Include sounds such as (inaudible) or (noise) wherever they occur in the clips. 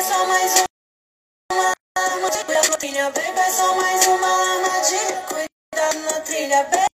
é só mais uma armadilha na trilha, baby, é só mais uma armadilha. Cuidado na trilha, baby.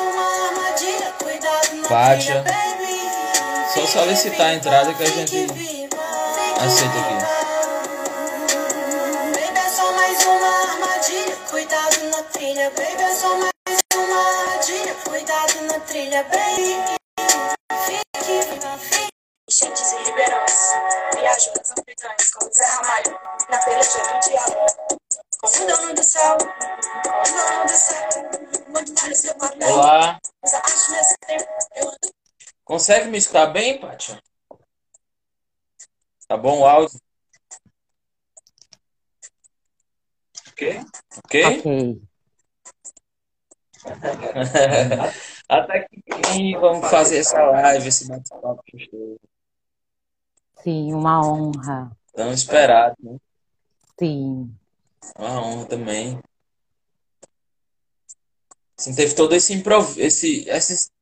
Uma armadilha. Cuidado na Pátia. Só solicitar a entrada que a gente aceita aqui. Consegue me escutar bem, Pátia? Tá bom o áudio? Ok? Ok? Ok. (laughs) Até que vamos fazer essa live, esse bate-papo. Sim, uma honra. Tão esperado, né? Sim. Uma honra também. Assim, teve todo esse improv... esse, essas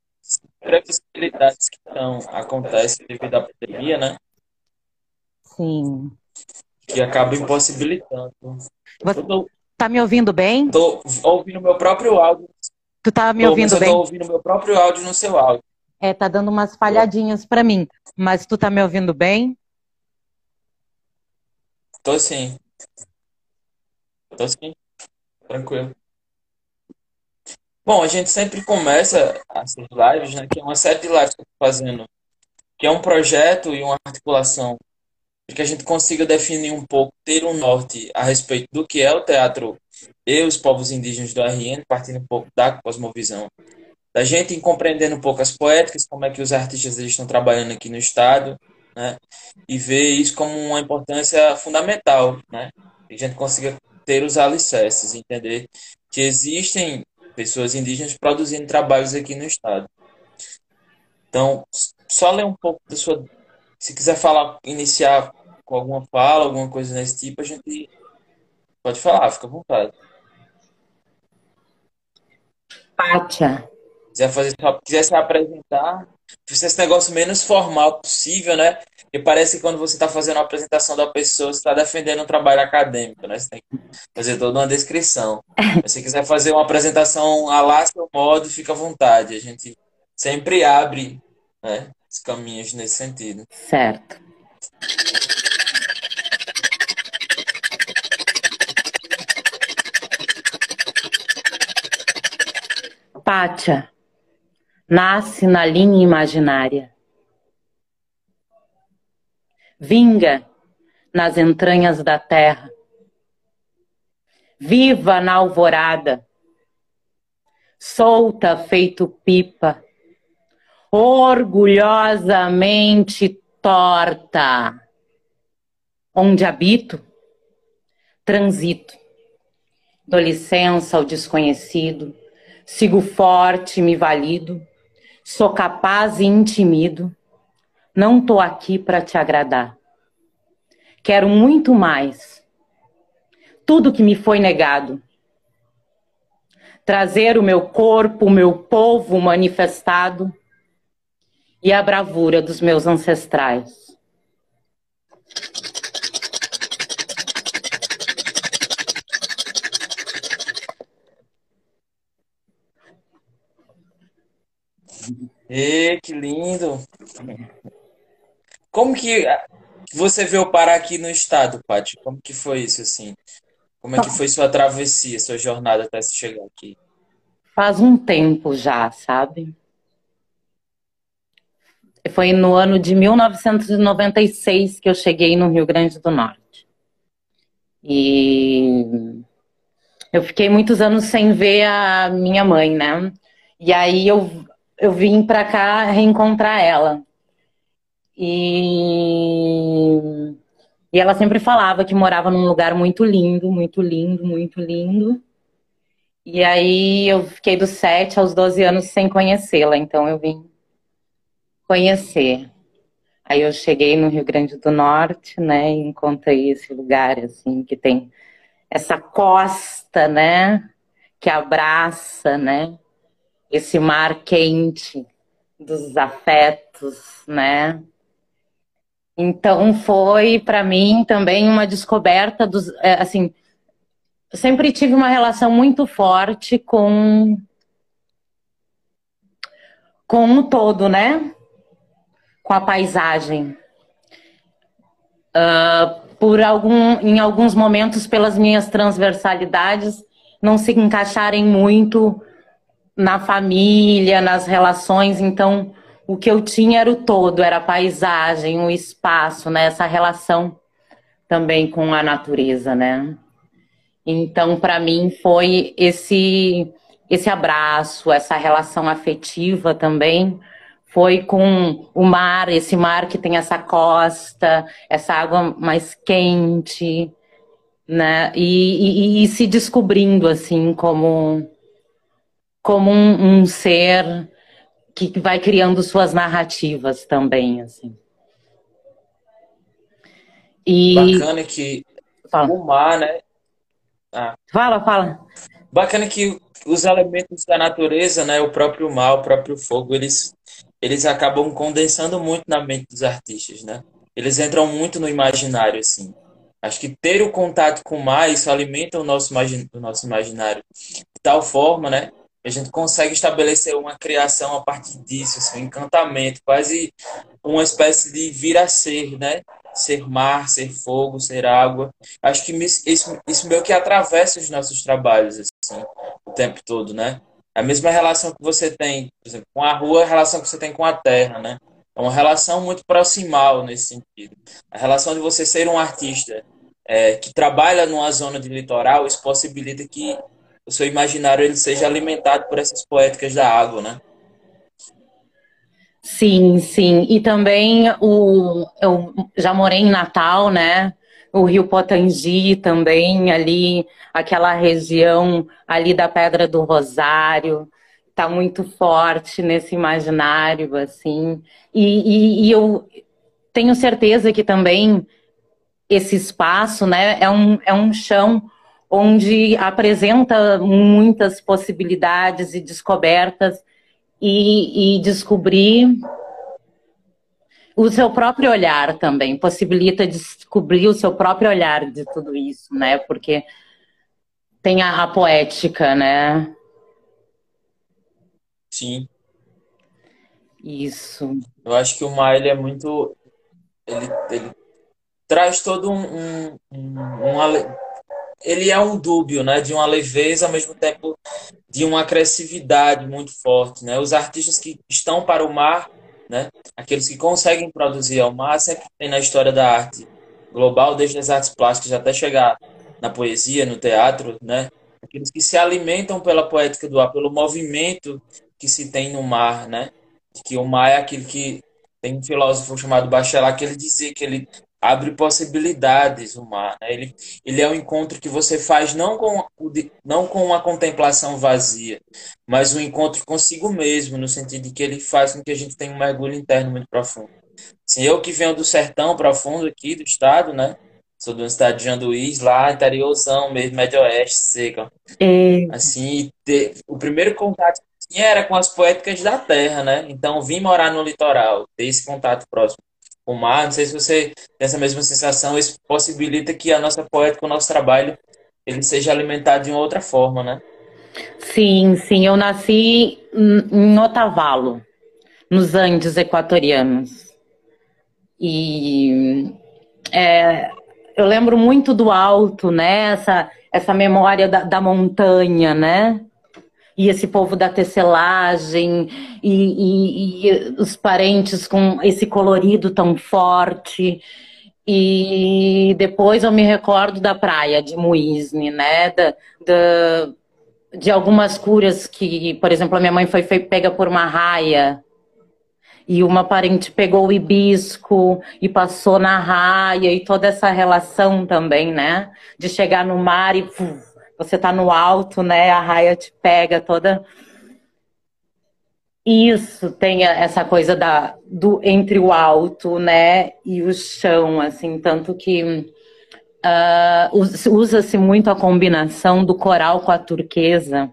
imprevisibilidades que estão, acontecem devido à pandemia, né? Sim. Que acaba impossibilitando. Você tô, tá me ouvindo bem? tô ouvindo meu próprio áudio. Tu tá me Tô, ouvindo eu tô bem? ouvindo meu próprio áudio no seu áudio. É, tá dando umas falhadinhas pra mim. Mas tu tá me ouvindo bem? Tô sim. Tô sim. Tranquilo. Bom, a gente sempre começa essas lives, né? Que é uma série de lives que eu tô fazendo, que é um projeto e uma articulação para que a gente consiga definir um pouco, ter um norte a respeito do que é o teatro e os povos indígenas do RN, partindo um pouco da cosmovisão da gente, compreendendo um pouco as poéticas, como é que os artistas eles estão trabalhando aqui no estado, né? E ver isso como uma importância fundamental, né? Que a gente consiga ter os alicerces, entender que existem pessoas indígenas produzindo trabalhos aqui no estado. Então, só ler um pouco da sua. Se quiser falar, iniciar com alguma fala, alguma coisa desse tipo, a gente pode falar, fica à vontade. Pátia. quiser fazer, quiser se apresentar, fazer esse negócio menos formal possível, né? E parece que quando você está fazendo uma apresentação da pessoa, você está defendendo um trabalho acadêmico, né? Você tem que fazer toda uma descrição. Mas (laughs) se quiser fazer uma apresentação a lá seu modo, fica à vontade. A gente sempre abre, né, os caminhos nesse sentido. Certo. Pátia nasce na linha imaginária. Vinga nas entranhas da terra. Viva na alvorada. Solta feito pipa. Orgulhosamente torta. Onde habito, transito. Dou licença ao desconhecido. Sigo forte, me valido. Sou capaz e intimido. Não tô aqui para te agradar. Quero muito mais. Tudo que me foi negado. Trazer o meu corpo, o meu povo manifestado e a bravura dos meus ancestrais. E que lindo! Como que você veio parar aqui no estado, Paty? Como que foi isso, assim? Como é que foi sua travessia, sua jornada até se chegar aqui? Faz um tempo já, sabe? Foi no ano de 1996 que eu cheguei no Rio Grande do Norte. E eu fiquei muitos anos sem ver a minha mãe, né? E aí eu, eu vim pra cá reencontrar ela. E, e ela sempre falava que morava num lugar muito lindo, muito lindo, muito lindo. E aí eu fiquei dos 7 aos 12 anos sem conhecê-la, então eu vim conhecer. Aí eu cheguei no Rio Grande do Norte, né, e encontrei esse lugar assim que tem essa costa, né, que abraça, né, esse mar quente dos afetos, né? Então foi para mim também uma descoberta dos, é, assim, sempre tive uma relação muito forte com com o todo, né? Com a paisagem. Uh, por algum, em alguns momentos, pelas minhas transversalidades, não se encaixarem muito na família, nas relações. Então, o que eu tinha era o todo, era a paisagem, o espaço, né? Essa relação também com a natureza, né? Então, para mim, foi esse esse abraço, essa relação afetiva também, foi com o mar, esse mar que tem essa costa, essa água mais quente, né? E, e, e se descobrindo assim como como um, um ser que vai criando suas narrativas também, assim. E... Bacana que fala. o mar, né? Ah. Fala, fala. Bacana que os elementos da natureza, né, o próprio mar, o próprio fogo, eles, eles acabam condensando muito na mente dos artistas, né? Eles entram muito no imaginário, assim. Acho que ter o contato com o mar, isso alimenta o nosso, o nosso imaginário de tal forma, né? A gente consegue estabelecer uma criação a partir disso, assim, um encantamento, quase uma espécie de vir a ser, né? Ser mar, ser fogo, ser água. Acho que isso, isso meio que atravessa os nossos trabalhos, assim, o tempo todo, né? A mesma relação que você tem, por exemplo, com a rua, a relação que você tem com a terra, né? É uma relação muito proximal nesse sentido. A relação de você ser um artista é, que trabalha numa zona de litoral, isso possibilita que o seu imaginário ele seja alimentado por essas poéticas da água, né? Sim, sim. E também o, eu já morei em Natal, né? O Rio Potengi também, ali, aquela região ali da Pedra do Rosário, tá muito forte nesse imaginário, assim. E, e, e eu tenho certeza que também esse espaço, né, é um, é um chão onde apresenta muitas possibilidades e descobertas e, e descobrir o seu próprio olhar também, possibilita descobrir o seu próprio olhar de tudo isso, né? Porque tem a, a poética, né? Sim. Isso. Eu acho que o mar ele é muito. Ele, ele traz todo um, um, um, um ele é um dúbio, né, de uma leveza ao mesmo tempo de uma agressividade muito forte, né? Os artistas que estão para o mar, né, aqueles que conseguem produzir ao mar, sempre tem na história da arte global, desde as artes plásticas até chegar na poesia, no teatro, né? Aqueles que se alimentam pela poética do ar, pelo movimento que se tem no mar, né? Que o mar é aquele que tem um filósofo chamado Bachelard que ele dizia que ele abre possibilidades o mar. Né? Ele, ele é um encontro que você faz não com, não com uma contemplação vazia, mas um encontro consigo mesmo, no sentido de que ele faz com que a gente tenha um mergulho interno muito profundo. Assim, eu que venho do sertão profundo aqui do estado, né? Sou do estado de Janduís, lá interiorzão mesmo, médio oeste, seca. É. Assim, ter, o primeiro contato que tinha era com as poéticas da terra, né? Então, vim morar no litoral, ter esse contato próximo o mar. Não sei se você tem essa mesma sensação. Isso possibilita que a nossa poética, o nosso trabalho, ele seja alimentado de uma outra forma, né? Sim, sim. Eu nasci em Otavalo. nos Andes equatorianos. E é, eu lembro muito do alto, né? Essa, essa memória da, da montanha, né? E esse povo da tecelagem e, e, e, os parentes com esse colorido tão forte. E depois eu me recordo da praia de Muisne, né? Da, da, de algumas curas que, por exemplo, a minha mãe foi pega por uma raia e uma parente pegou o hibisco e passou na raia e toda essa relação também, né? De chegar no mar e puf, você tá no alto, né? A raia te pega toda. Isso tem essa coisa da do entre o alto, né, e o chão, assim, tanto que uh, usa-se muito a combinação do coral com a turquesa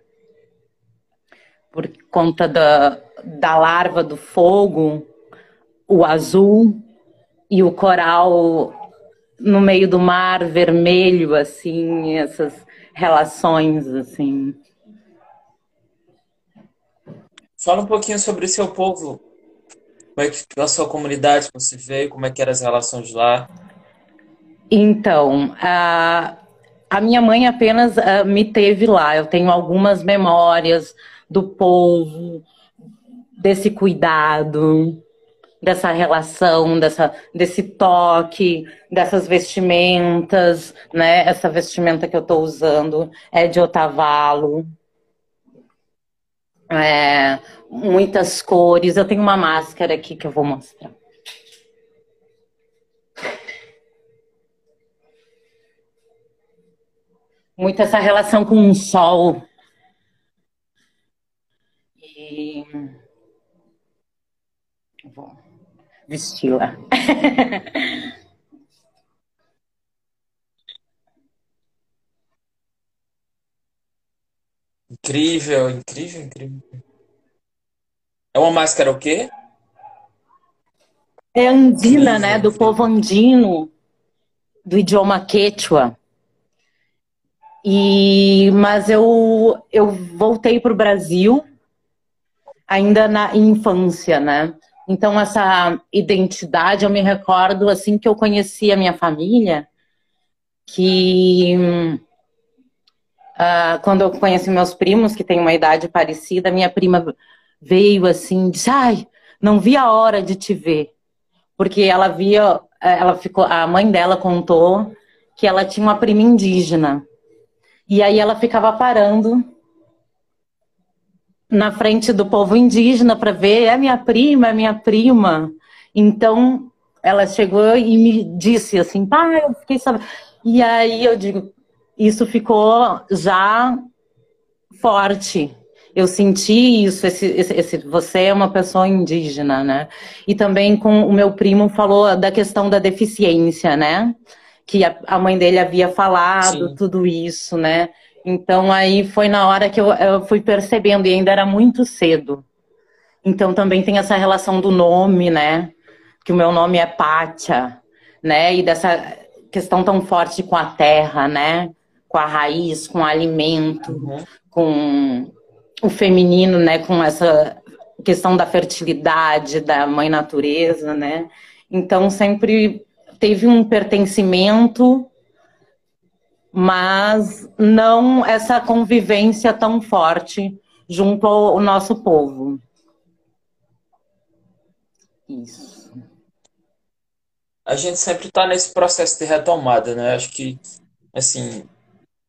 por conta da, da larva do fogo, o azul e o coral no meio do mar vermelho, assim, essas relações, assim. Fala um pouquinho sobre o seu povo. Como é que a sua comunidade você veio, como é que eram as relações lá? Então, a, a minha mãe apenas uh, me teve lá. Eu tenho algumas memórias do povo, desse cuidado, dessa relação, dessa, desse toque, dessas vestimentas, né? Essa vestimenta que eu estou usando é de otavalo. É, muitas cores. Eu tenho uma máscara aqui que eu vou mostrar. Muito essa relação com o sol. E vou vesti-la. (laughs) Incrível, incrível, incrível. É uma máscara o quê? É andina, incrível, né? Do povo andino, do idioma quechua. E, mas eu, eu voltei para o Brasil ainda na infância, né? Então, essa identidade, eu me recordo assim que eu conheci a minha família, que uh, quando eu conheci meus primos, que têm uma idade parecida, minha prima veio assim, disse: Ai, não vi a hora de te ver. Porque ela via, ela ficou, a mãe dela contou que ela tinha uma prima indígena. E aí ela ficava parando na frente do povo indígena para ver, é minha prima, é minha prima. Então, ela chegou e me disse assim, pai, eu fiquei sabendo. E aí eu digo, isso ficou já forte. Eu senti isso, esse, esse, esse, você é uma pessoa indígena, né? E também com o meu primo falou da questão da deficiência, né? Que a, mãe dele havia falado Sim. tudo isso, né? Então aí foi na hora que eu, eu fui percebendo, e ainda era muito cedo. Então também tem essa relação do nome, né? Que o meu nome é Pátia, né? E dessa questão tão forte com a terra, né? Com a raiz, com o alimento, uhum. com o feminino, né? Com essa questão da fertilidade, da mãe natureza, né? Então sempre teve um pertencimento mas não essa convivência tão forte junto ao nosso povo. Isso. A gente sempre está nesse processo de retomada, né? Acho que, assim,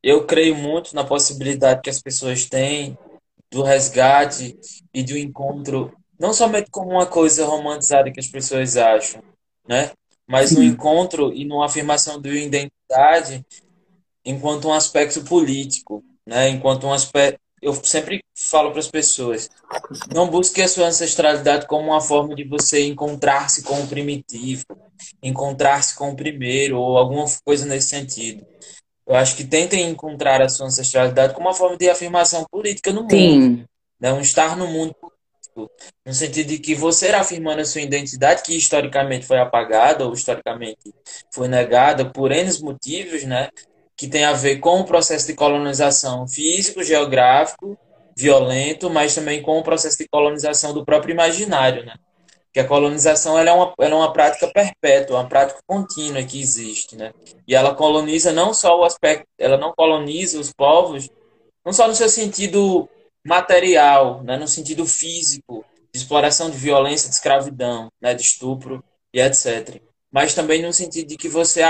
eu creio muito na possibilidade que as pessoas têm do resgate e do encontro, não somente como uma coisa romantizada que as pessoas acham, né? Mas no encontro e numa afirmação de identidade enquanto um aspecto político, né? Enquanto um aspecto, eu sempre falo para as pessoas, não busque a sua ancestralidade como uma forma de você encontrar-se com o primitivo, encontrar-se com o primeiro ou alguma coisa nesse sentido. Eu acho que tentem encontrar a sua ancestralidade como uma forma de afirmação política no mundo, Sim. né? Um estar no mundo no sentido de que você afirmando a sua identidade, que historicamente foi apagada ou historicamente foi negada por N motivos, né? que tem a ver com o processo de colonização físico, geográfico, violento, mas também com o processo de colonização do próprio imaginário, né? que a colonização ela é, uma, ela é uma prática perpétua, uma prática contínua que existe, né? E ela coloniza não só o aspecto, ela não coloniza os povos, não só no seu sentido material, né? no sentido físico, de exploração de violência, de escravidão, né? de estupro e etc. Mas também no sentido de que você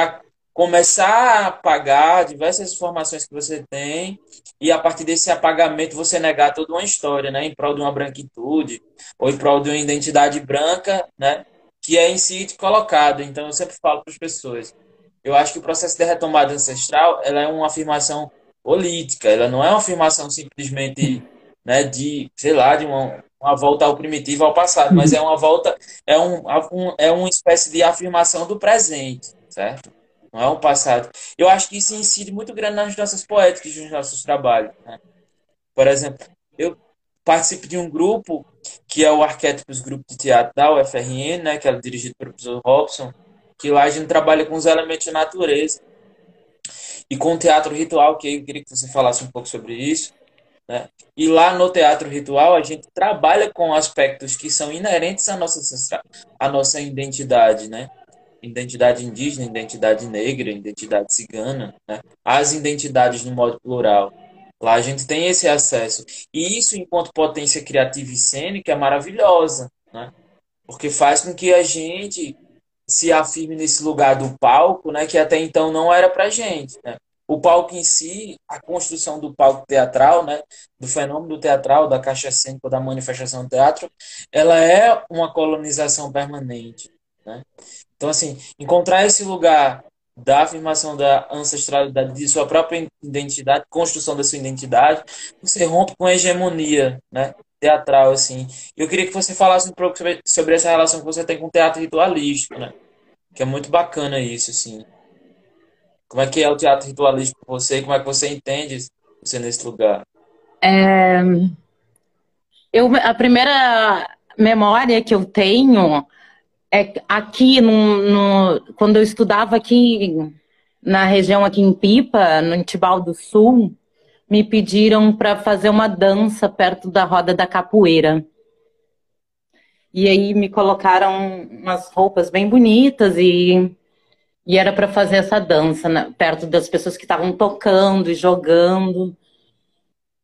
começar a apagar diversas informações que você tem e a partir desse apagamento você negar toda uma história, né, em prol de uma branquitude ou em prol de uma identidade branca, né, que é em si colocado. Então eu sempre falo para as pessoas, eu acho que o processo de retomada ancestral, ela é uma afirmação política, ela não é uma afirmação simplesmente, né, de, sei lá, de uma, uma volta ao primitivo, ao passado, mas é uma volta, é um, é uma espécie de afirmação do presente, certo? não é um passado. Eu acho que isso incide muito grande nas nossas poéticas, nos nossos trabalhos. Né? Por exemplo, eu participo de um grupo que é o Arquétipos Grupo de Teatro da UFRN, né, que é dirigido pelo professor Robson, que lá a gente trabalha com os elementos de natureza e com o teatro ritual, que eu queria que você falasse um pouco sobre isso. Né? E lá no teatro ritual a gente trabalha com aspectos que são inerentes à nossa, à nossa identidade, né? identidade indígena, identidade negra, identidade cigana, né? as identidades no modo plural. Lá a gente tem esse acesso. E isso, enquanto potência criativa e cênica, é maravilhosa, né? porque faz com que a gente se afirme nesse lugar do palco, né? que até então não era para gente. Né? O palco em si, a construção do palco teatral, né? do fenômeno teatral, da caixa cênica, da manifestação do teatro, ela é uma colonização permanente. Né? Então, assim, encontrar esse lugar da afirmação da ancestralidade de sua própria identidade, construção da sua identidade, você rompe com a hegemonia, né? Teatral, assim. Eu queria que você falasse um pouco sobre, sobre essa relação que você tem com o teatro ritualístico, né? Que é muito bacana isso, assim. Como é que é o teatro ritualístico para você? Como é que você entende você nesse lugar? É... Eu, a primeira memória que eu tenho é, aqui, no, no, quando eu estudava aqui na região aqui em Pipa, no Tibau do Sul, me pediram para fazer uma dança perto da roda da capoeira. E aí me colocaram umas roupas bem bonitas e, e era para fazer essa dança né, perto das pessoas que estavam tocando e jogando.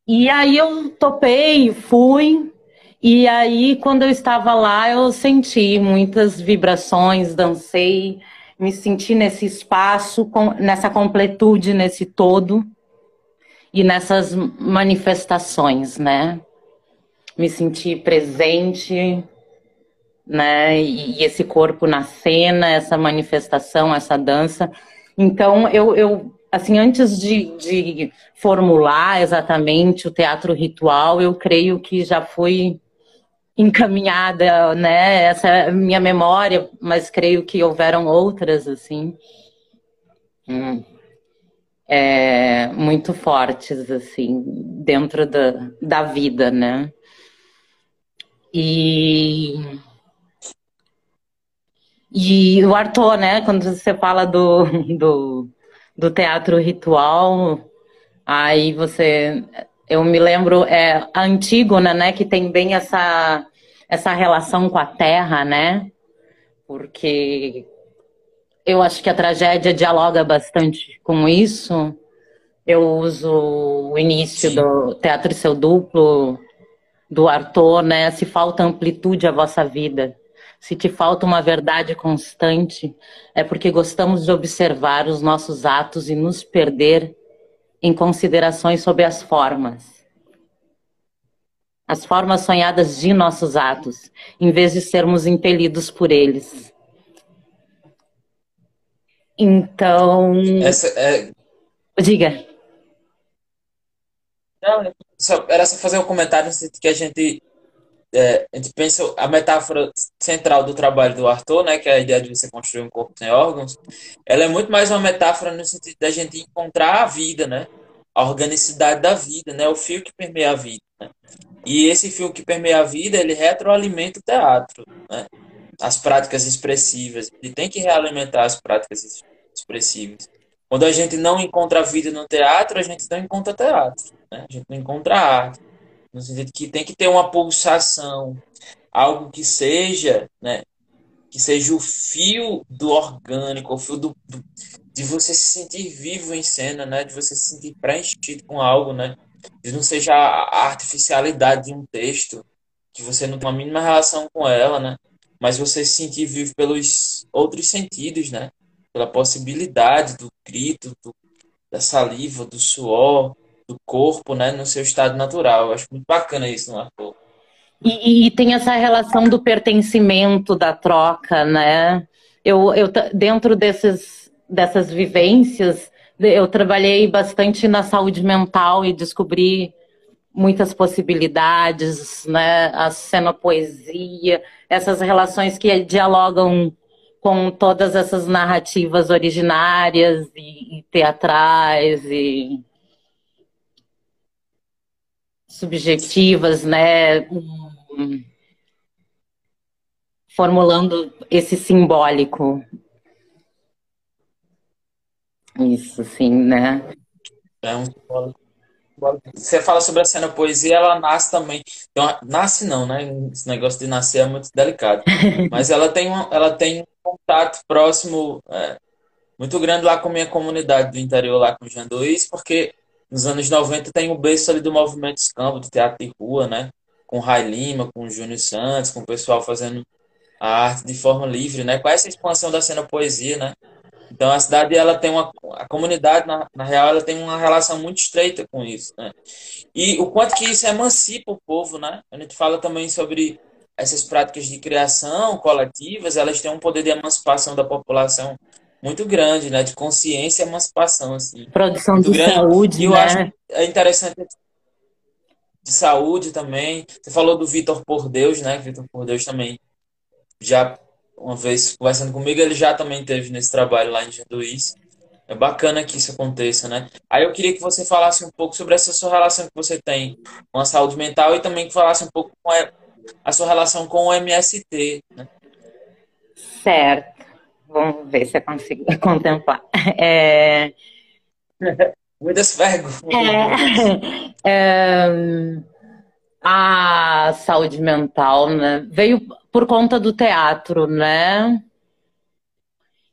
E aí eu topei, fui, e aí, quando eu estava lá, eu senti muitas vibrações, dancei, me senti nesse espaço, nessa completude, nesse todo e nessas manifestações, né? Me senti presente, né? E esse corpo na cena, essa manifestação, essa dança. Então, eu, eu assim, antes de, de formular exatamente o teatro ritual, eu creio que já foi encaminhada, né? Essa é minha memória, mas creio que houveram outras, assim, hum, é, muito fortes, assim, dentro da, da vida, né? E, e o Arthur, né? Quando você fala do, (laughs) do, do teatro ritual, aí você eu me lembro, é, a Antígona, né, que tem bem essa, essa relação com a terra, né? Porque eu acho que a tragédia dialoga bastante com isso. Eu uso o início Sim. do Teatro Seu Duplo, do Arthur, né? Se falta amplitude à vossa vida, se te falta uma verdade constante, é porque gostamos de observar os nossos atos e nos perder em considerações sobre as formas. As formas sonhadas de nossos atos, em vez de sermos impelidos por eles. Então. Essa é... Diga. Não, só, era só fazer um comentário que a gente é, a gente pensa a metáfora central do trabalho do Arthur, né, que é a ideia de você construir um corpo sem órgãos, ela é muito mais uma metáfora no sentido da gente encontrar a vida, né, a organicidade da vida, né, o fio que permeia a vida. Né? E esse fio que permeia a vida, ele retroalimenta o teatro, né? as práticas expressivas. Ele tem que realimentar as práticas expressivas. Quando a gente não encontra a vida no teatro, a gente não encontra teatro, né? a gente não encontra arte no sentido que tem que ter uma pulsação, algo que seja, né, que seja o fio do orgânico, o fio do, do, de você se sentir vivo em cena, né, de você se sentir preenchido com algo, né, de não seja a artificialidade de um texto, que você não tem uma mínima relação com ela, né, mas você se sentir vivo pelos outros sentidos, né, pela possibilidade do grito, do, da saliva, do suor, do corpo, né, no seu estado natural. Eu acho muito bacana isso no ator. E, e, tem essa relação do pertencimento, da troca, né? Eu, eu dentro desses, dessas vivências, eu trabalhei bastante na saúde mental e descobri muitas possibilidades, né? A cenopoesia, essas relações que dialogam com todas essas narrativas originárias e, e teatrais e subjetivas, né? Formulando esse simbólico. Isso, sim, né? É um Você fala sobre a cena poesia, ela nasce também. Então, nasce não, né? Esse negócio de nascer é muito delicado. (laughs) Mas ela tem, uma, ela tem um contato próximo é, muito grande lá com a minha comunidade do interior, lá com o Jean Luiz, porque nos anos 90 tem o berço ali do movimento escambo, do teatro de rua, né? Com Rai Lima, com Júnior Santos, com o pessoal fazendo a arte de forma livre, né? Com essa expansão da cena poesia, né? Então a cidade ela tem uma a comunidade na, na real ela tem uma relação muito estreita com isso, né? E o quanto que isso emancipa o povo, né? A gente fala também sobre essas práticas de criação coletivas, elas têm um poder de emancipação da população muito grande, né? De consciência e emancipação, assim. Produção de grande. saúde, e eu né? acho é interessante de saúde também. Você falou do Vitor Por Deus, né? Vitor Por Deus também já uma vez conversando comigo, ele já também teve nesse trabalho lá em Janduís. É bacana que isso aconteça, né? Aí eu queria que você falasse um pouco sobre essa sua relação que você tem com a saúde mental e também que falasse um pouco com a, a sua relação com o MST, né? Certo. Vamos ver se eu consigo (laughs) contemplar. É... (laughs) Muitas perguntas. É... (laughs) É... A saúde mental, né? Veio por conta do teatro, né?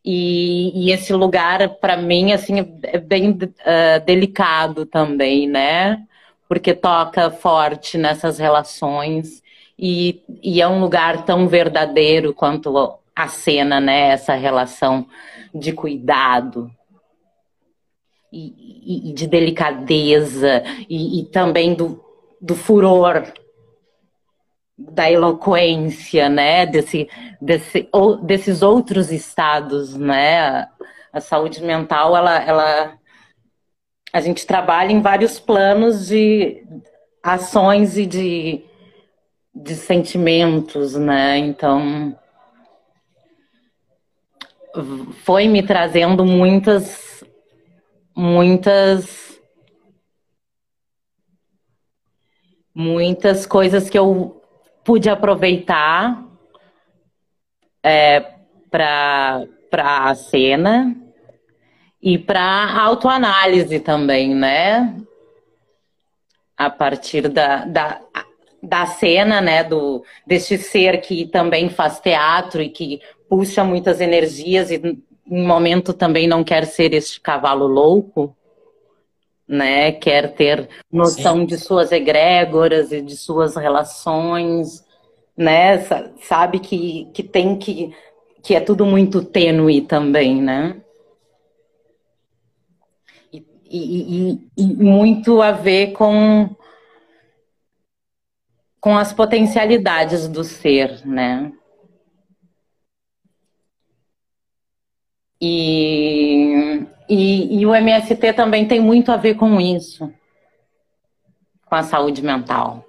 E, e esse lugar, para mim, assim, é bem uh, delicado também, né? Porque toca forte nessas relações e, e é um lugar tão verdadeiro quanto a cena, né? Essa relação de cuidado e, e de delicadeza e, e, também do, do furor, da eloquência, né? Desse, desse, ou, desses outros estados, né? A saúde mental, ela, ela, a gente trabalha em vários planos de ações e de, de sentimentos, né? Então foi me trazendo muitas, muitas, muitas coisas que eu pude aproveitar é, para a cena e para autoanálise também, né? A partir da, da, da cena, né? Do, deste ser que também faz teatro e que puxa muitas energias e em momento também não quer ser este cavalo louco, né? Quer ter noção Sim. de suas egrégoras e de suas relações, né? Sabe que, que tem que que é tudo muito tênue também, né? E, e, e, e muito a ver com com as potencialidades do ser, né? E, e, e, o MST também tem muito a ver com isso, com a saúde mental.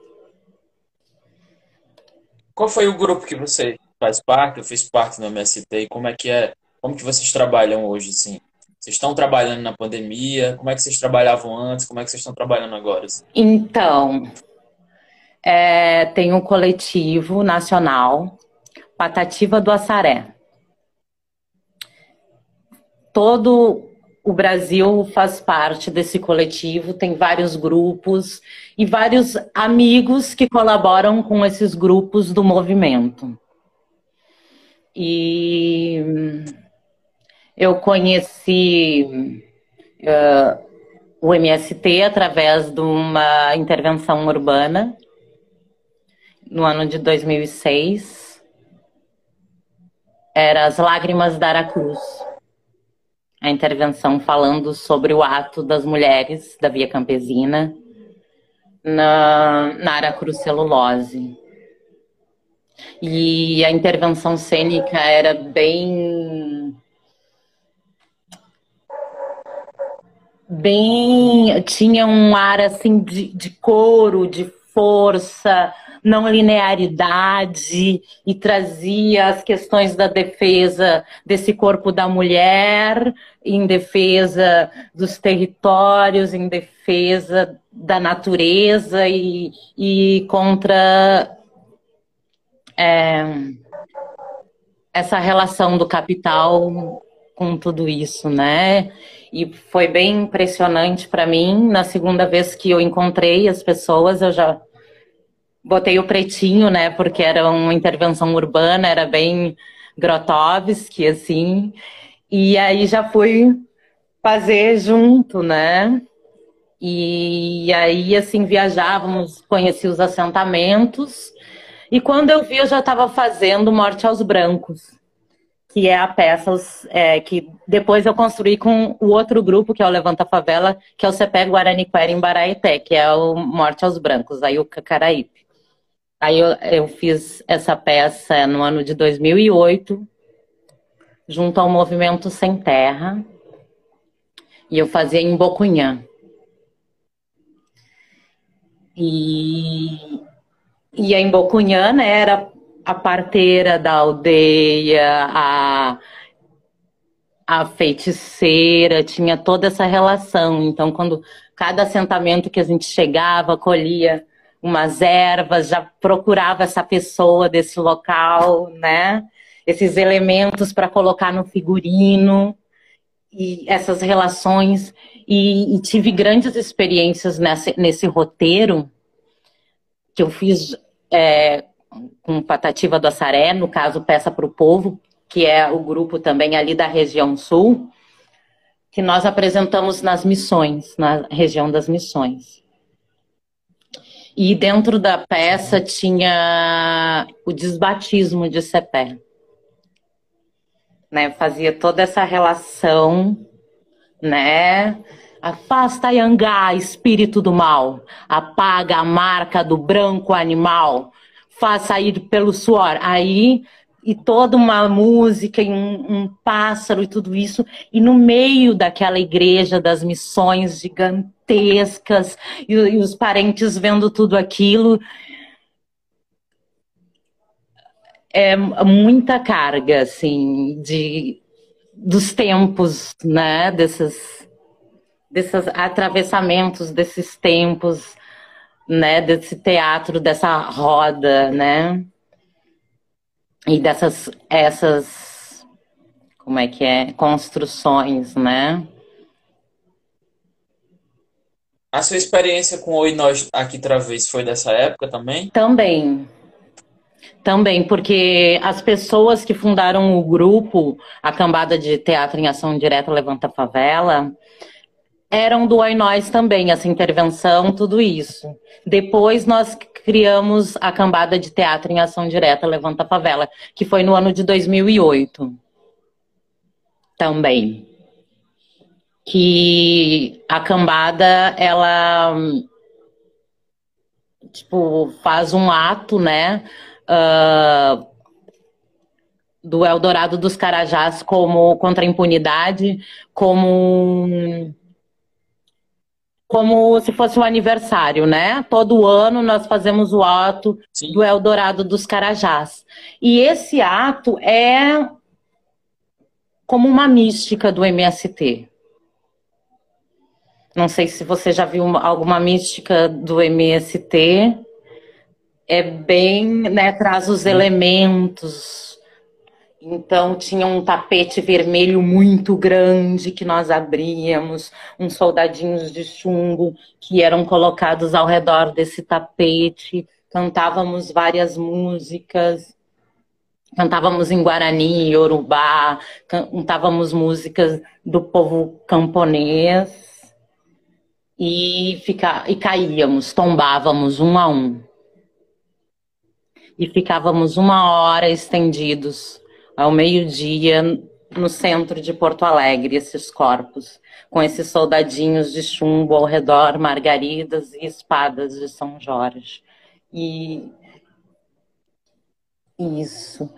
Qual foi o grupo que você faz parte, eu fiz parte do MST, e como é que é, como que vocês trabalham hoje, assim? Vocês estão trabalhando na pandemia? Como é que vocês trabalhavam antes? Como é que vocês estão trabalhando agora? Assim? Então, é, tem um coletivo nacional, Patativa do Assaré todo o Brasil faz parte desse coletivo, tem vários grupos e vários amigos que colaboram com esses grupos do movimento. E eu conheci uh, o MST através de uma intervenção urbana no ano de 2006. Era As Lágrimas da Aracruz a intervenção falando sobre o ato das mulheres da Via Campesina na, na aracrucelulose. E a intervenção cênica era bem. Bem. tinha um ar assim de, de couro, de força, não linearidade e trazia as questões da defesa desse corpo da mulher, em defesa dos territórios, em defesa da natureza e, e contra é, essa relação do capital com tudo isso, né? E foi bem impressionante para mim. Na segunda vez que eu encontrei as pessoas, eu já botei o pretinho, né? Porque era uma intervenção urbana, era bem Grotowski, assim. E aí já fui fazer junto, né? E aí, assim, viajávamos, conheci os assentamentos. E quando eu vi, eu já estava fazendo Morte aos Brancos, que é a peça é, que depois eu construí com o outro grupo, que é o Levanta Favela, que é o CPE Guaraniquera em Baraité, que é o Morte aos Brancos, aí o Cacaraípe. Aí eu, eu fiz essa peça no ano de 2008, junto ao Movimento Sem Terra, e eu fazia em Bocunhã. E, e a Embocunhã né, era a parteira da aldeia, a, a feiticeira, tinha toda essa relação. Então, quando cada assentamento que a gente chegava, colhia umas ervas, já procurava essa pessoa desse local, né? Esses elementos para colocar no figurino e essas relações e, e tive grandes experiências nesse, nesse roteiro que eu fiz é, com Patativa do Assaré, no caso Peça para o Povo, que é o grupo também ali da região sul, que nós apresentamos nas missões, na região das missões. E dentro da peça tinha o desbatismo de Cepé. Né? Fazia toda essa relação, né? Afasta Yangá, espírito do mal. Apaga a marca do branco animal. Faz sair pelo suor. Aí, e toda uma música, e um, um pássaro e tudo isso. E no meio daquela igreja das missões gigantes gigantescas e, e os parentes vendo tudo aquilo. É muita carga, assim, de, dos tempos, né? Desses, desses atravessamentos desses tempos, né? Desse teatro, dessa roda, né? E dessas, essas, como é que é? Construções, né? A sua experiência com o Nós aqui Travês foi dessa época também? Também. Também, porque as pessoas que fundaram o grupo, a cambada de teatro em ação direta Levanta Favela, eram do Oi Nós também, essa intervenção, tudo isso. Depois nós criamos a cambada de teatro em ação direta Levanta Favela, que foi no ano de 2008. Também que a cambada ela tipo faz um ato, né, uh, do Eldorado dos Carajás como contra a impunidade, como como se fosse um aniversário, né? Todo ano nós fazemos o ato Sim. do Eldorado dos Carajás. E esse ato é como uma mística do MST. Não sei se você já viu alguma mística do MST. É bem, né, traz os elementos Então tinha um tapete vermelho muito grande que nós abríamos, uns soldadinhos de chumbo que eram colocados ao redor desse tapete, cantávamos várias músicas, cantávamos em Guarani, Yorubá, cantávamos músicas do povo camponês. E, fica, e caíamos, tombávamos um a um. E ficávamos uma hora estendidos ao meio-dia, no centro de Porto Alegre, esses corpos, com esses soldadinhos de chumbo ao redor, margaridas e espadas de São Jorge. E isso.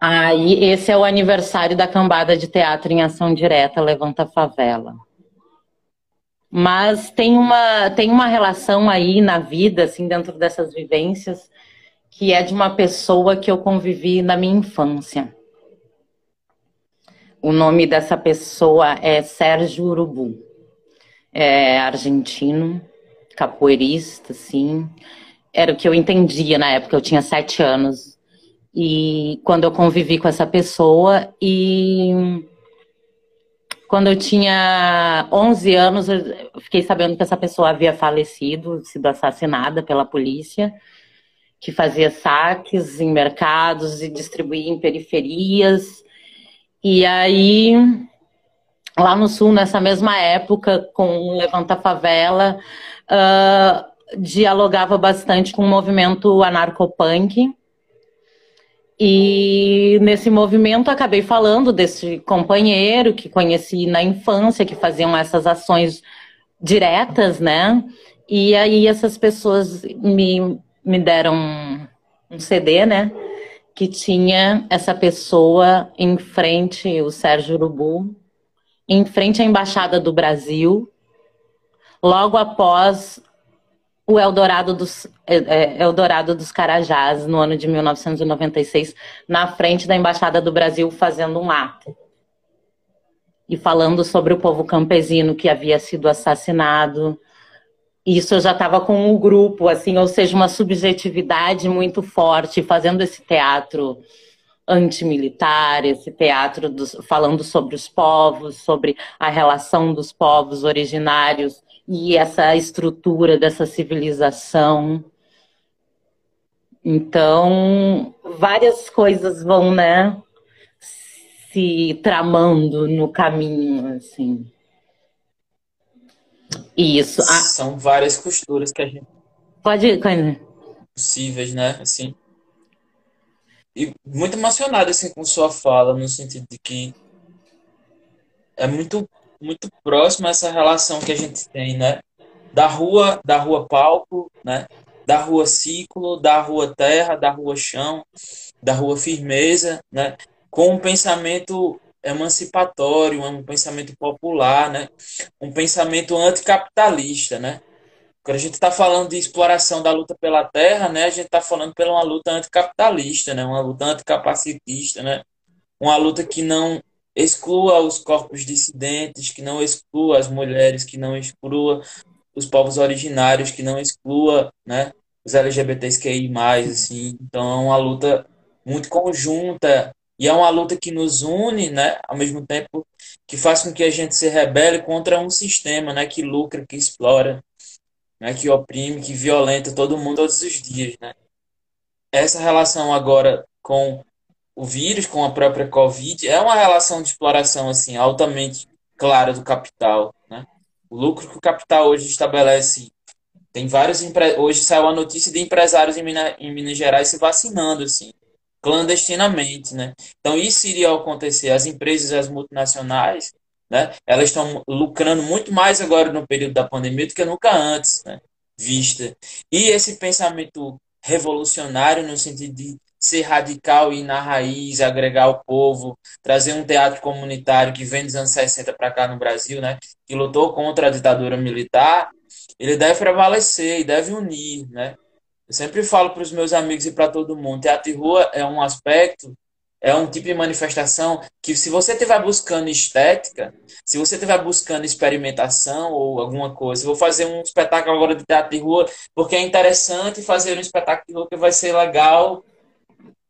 Aí, esse é o aniversário da cambada de teatro em ação direta Levanta Favela. Mas tem uma, tem uma relação aí na vida, assim, dentro dessas vivências, que é de uma pessoa que eu convivi na minha infância. O nome dessa pessoa é Sérgio Urubu. É argentino, capoeirista, sim. Era o que eu entendia na época, eu tinha sete anos. E quando eu convivi com essa pessoa, e quando eu tinha 11 anos, eu fiquei sabendo que essa pessoa havia falecido, sido assassinada pela polícia que fazia saques em mercados e distribuía em periferias. E aí, lá no Sul, nessa mesma época, com o Levanta Favela, uh, dialogava bastante com o movimento anarcopunk. E nesse movimento acabei falando desse companheiro que conheci na infância, que faziam essas ações diretas, né? E aí essas pessoas me me deram um, um CD, né? Que tinha essa pessoa em frente, o Sérgio Urubu, em frente à Embaixada do Brasil, logo após o Eldorado dos, é, é, Eldorado dos Carajás, no ano de 1996, na frente da Embaixada do Brasil, fazendo um ato. E falando sobre o povo campesino que havia sido assassinado, isso eu já estava com um grupo, assim, ou seja, uma subjetividade muito forte, fazendo esse teatro antimilitar, esse teatro dos, falando sobre os povos, sobre a relação dos povos originários e essa estrutura dessa civilização. Então, várias coisas vão, né, se tramando no caminho, assim. Isso. Ah. São várias costuras que a gente. Pode ir, Possíveis, né? Assim. E muito emocionado assim, com sua fala, no sentido de que é muito, muito próximo essa relação que a gente tem, né? Da rua, da rua palco, né? Da rua ciclo, da rua terra, da rua chão, da rua firmeza, né? Com um pensamento emancipatório, um pensamento popular, né? um pensamento anticapitalista. Né? Quando a gente está falando de exploração da luta pela terra, né? a gente está falando pela uma luta anticapitalista, né? uma luta anticapacitista, né? uma luta que não exclua os corpos dissidentes, que não exclua as mulheres, que não exclua os povos originários, que não exclua né, os LGBTQI+, assim. Então é uma luta muito conjunta e é uma luta que nos une, né, ao mesmo tempo que faz com que a gente se rebele contra um sistema, né, que lucra, que explora, né, que oprime, que violenta todo mundo todos os dias, né? Essa relação agora com o vírus, com a própria Covid, é uma relação de exploração assim altamente clara do capital, né? O lucro que o capital hoje estabelece tem vários empre... hoje saiu a notícia de empresários em Minas, em Minas Gerais se vacinando assim clandestinamente, né? Então isso iria acontecer. As empresas, as multinacionais, né? Elas estão lucrando muito mais agora no período da pandemia do que nunca antes, né? Vista. E esse pensamento revolucionário no sentido de ser radical e ir na raiz, agregar o povo, trazer um teatro comunitário que vem dos anos 60 para cá no Brasil, né? Que lutou contra a ditadura militar, ele deve prevalecer e deve unir, né? Eu sempre falo para os meus amigos e para todo mundo, teatro de rua é um aspecto, é um tipo de manifestação que se você estiver buscando estética, se você estiver buscando experimentação ou alguma coisa, vou fazer um espetáculo agora de teatro de rua, porque é interessante fazer um espetáculo de rua que vai ser legal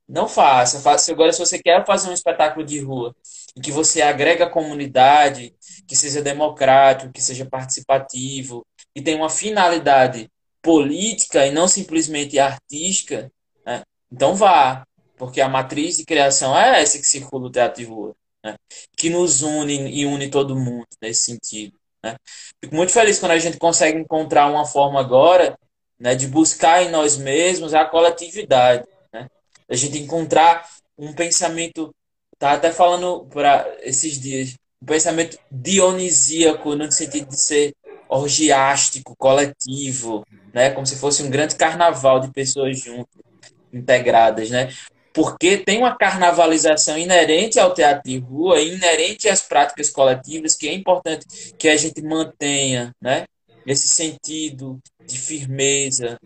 não faça. faça. Agora, se você quer fazer um espetáculo de rua em que você agrega a comunidade, que seja democrático, que seja participativo, e tem uma finalidade política e não simplesmente artística, né? então vá, porque a matriz de criação é essa que circula o teatro de rua, né? que nos une e une todo mundo nesse sentido. Né? Fico muito feliz quando a gente consegue encontrar uma forma agora né, de buscar em nós mesmos a coletividade, né? a gente encontrar um pensamento, tá até falando para esses dias, um pensamento dionisíaco no sentido de ser orgiástico, coletivo, né? Como se fosse um grande carnaval de pessoas juntas, integradas, né? Porque tem uma carnavalização inerente ao teatro de rua, inerente às práticas coletivas, que é importante que a gente mantenha, né? Esse sentido de firmeza.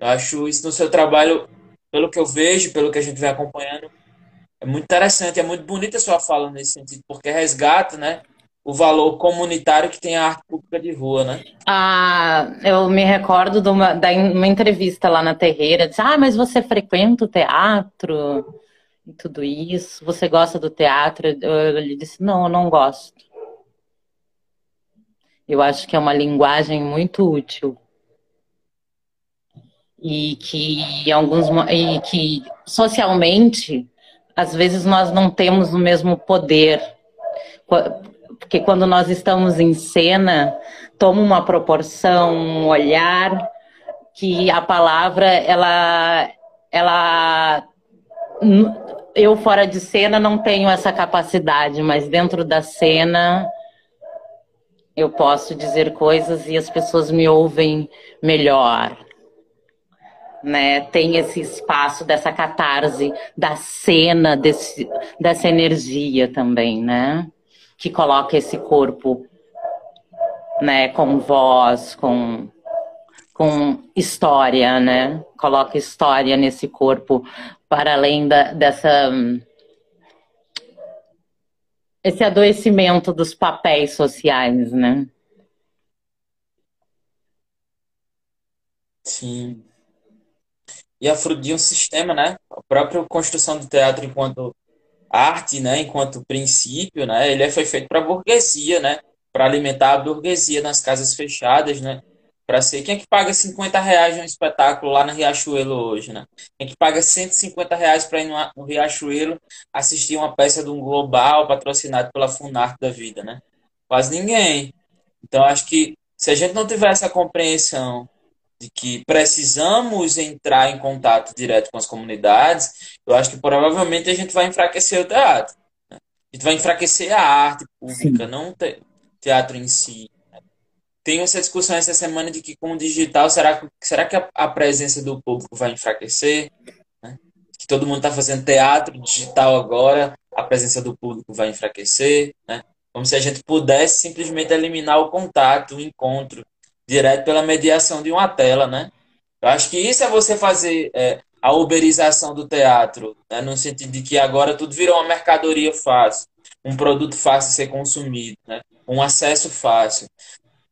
Eu acho isso no seu trabalho, pelo que eu vejo, pelo que a gente vem acompanhando, é muito interessante, é muito bonita a sua fala nesse sentido, porque resgata, né? O valor comunitário que tem a arte pública de rua, né? Ah, eu me recordo de uma, de uma entrevista lá na Terreira, disse, ah, mas você frequenta o teatro e tudo isso, você gosta do teatro? Eu, ele disse, não, eu não gosto. Eu acho que é uma linguagem muito útil e que em alguns e que socialmente às vezes nós não temos o mesmo poder porque quando nós estamos em cena, toma uma proporção, um olhar que a palavra ela ela eu fora de cena não tenho essa capacidade, mas dentro da cena eu posso dizer coisas e as pessoas me ouvem melhor. Né? Tem esse espaço dessa catarse da cena, desse, dessa energia também, né? Que coloca esse corpo, né, com voz, com com história, né? Coloca história nesse corpo para além da, dessa esse adoecimento dos papéis sociais, né? Sim. E a de um sistema, né? A própria construção do teatro enquanto arte, né, enquanto princípio, né, ele foi feito para a burguesia, né, para alimentar a burguesia nas casas fechadas, né, para ser quem é que paga 50 reais um espetáculo lá no Riachuelo hoje, né? Quem é que paga 150 reais para ir no, Riachuelo assistir uma peça de um global patrocinado pela Funarte da vida, né? Quase ninguém. Então acho que se a gente não tiver essa compreensão de que precisamos entrar em contato direto com as comunidades, eu acho que provavelmente a gente vai enfraquecer o teatro. Né? A gente vai enfraquecer a arte pública, Sim. não o teatro em si. Tem essa discussão essa semana de que com o digital, será, será que a, a presença do público vai enfraquecer? Né? Que todo mundo está fazendo teatro digital agora, a presença do público vai enfraquecer, né? Como se a gente pudesse simplesmente eliminar o contato, o encontro, direto pela mediação de uma tela, né? Eu acho que isso é você fazer é, a uberização do teatro, né? no sentido de que agora tudo virou uma mercadoria fácil, um produto fácil de ser consumido, né? um acesso fácil.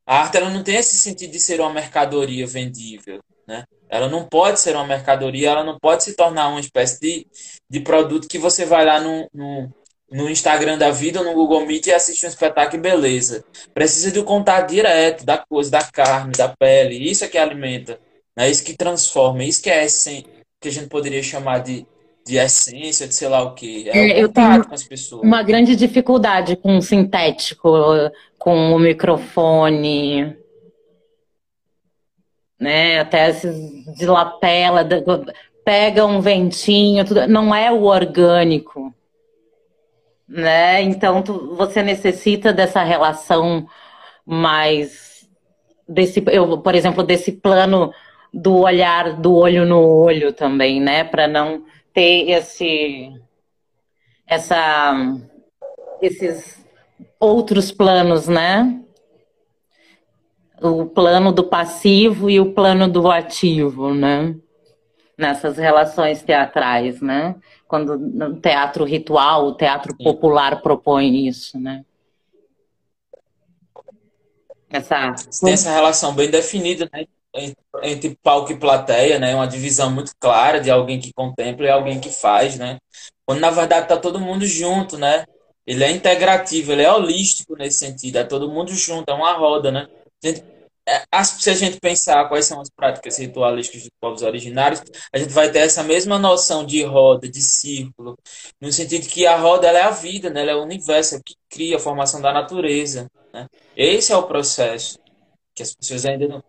A arte ela não tem esse sentido de ser uma mercadoria vendível, né? Ela não pode ser uma mercadoria, ela não pode se tornar uma espécie de, de produto que você vai lá no, no, no Instagram da vida ou no Google Meet e assiste um espetáculo e beleza. Precisa do contato direto da coisa, da carne, da pele. Isso é que alimenta. É né? isso que transforma. Isso que é esse, que a gente poderia chamar de, de essência, de sei lá o que. É o é, Eu tenho com as pessoas. Uma grande dificuldade com o sintético, com o microfone. Né, até esses de lapela, pega um ventinho, tudo, não é o orgânico né? Então tu, você necessita dessa relação mais desse, eu, por exemplo, desse plano do olhar do olho no olho também, né? Para não ter esse essa esses outros planos, né? O plano do passivo e o plano do ativo, né? Nessas relações teatrais, né? Quando no teatro ritual, o teatro popular propõe isso, né? Essa... Tem essa relação bem definida, né? entre palco e plateia, né? Uma divisão muito clara de alguém que contempla e alguém que faz, né? Quando na verdade tá todo mundo junto, né? Ele é integrativo, ele é holístico nesse sentido, é todo mundo junto, é uma roda, né? A gente, se a gente pensar quais são as práticas ritualísticas dos povos originários, a gente vai ter essa mesma noção de roda, de círculo, no sentido que a roda é a vida, né? ela é o universo, é o que cria a formação da natureza. Né? Esse é o processo que as pessoas ainda não,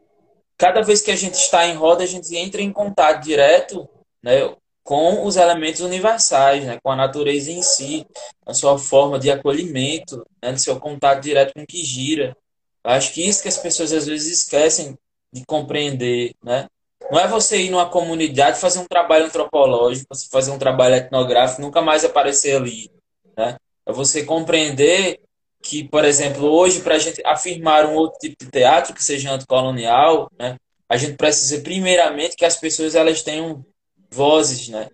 cada vez que a gente está em roda, a gente entra em contato direto né, com os elementos universais, né, com a natureza em si, a sua forma de acolhimento, né, seu contato direto com o que gira. Acho que isso que as pessoas às vezes esquecem de compreender, né? Não é você ir numa comunidade fazer um trabalho antropológico, fazer um trabalho etnográfico, nunca mais aparecer ali, né? É você compreender que, por exemplo, hoje, para a gente afirmar um outro tipo de teatro que seja anticolonial, né, a gente precisa, primeiramente, que as pessoas elas tenham vozes, né?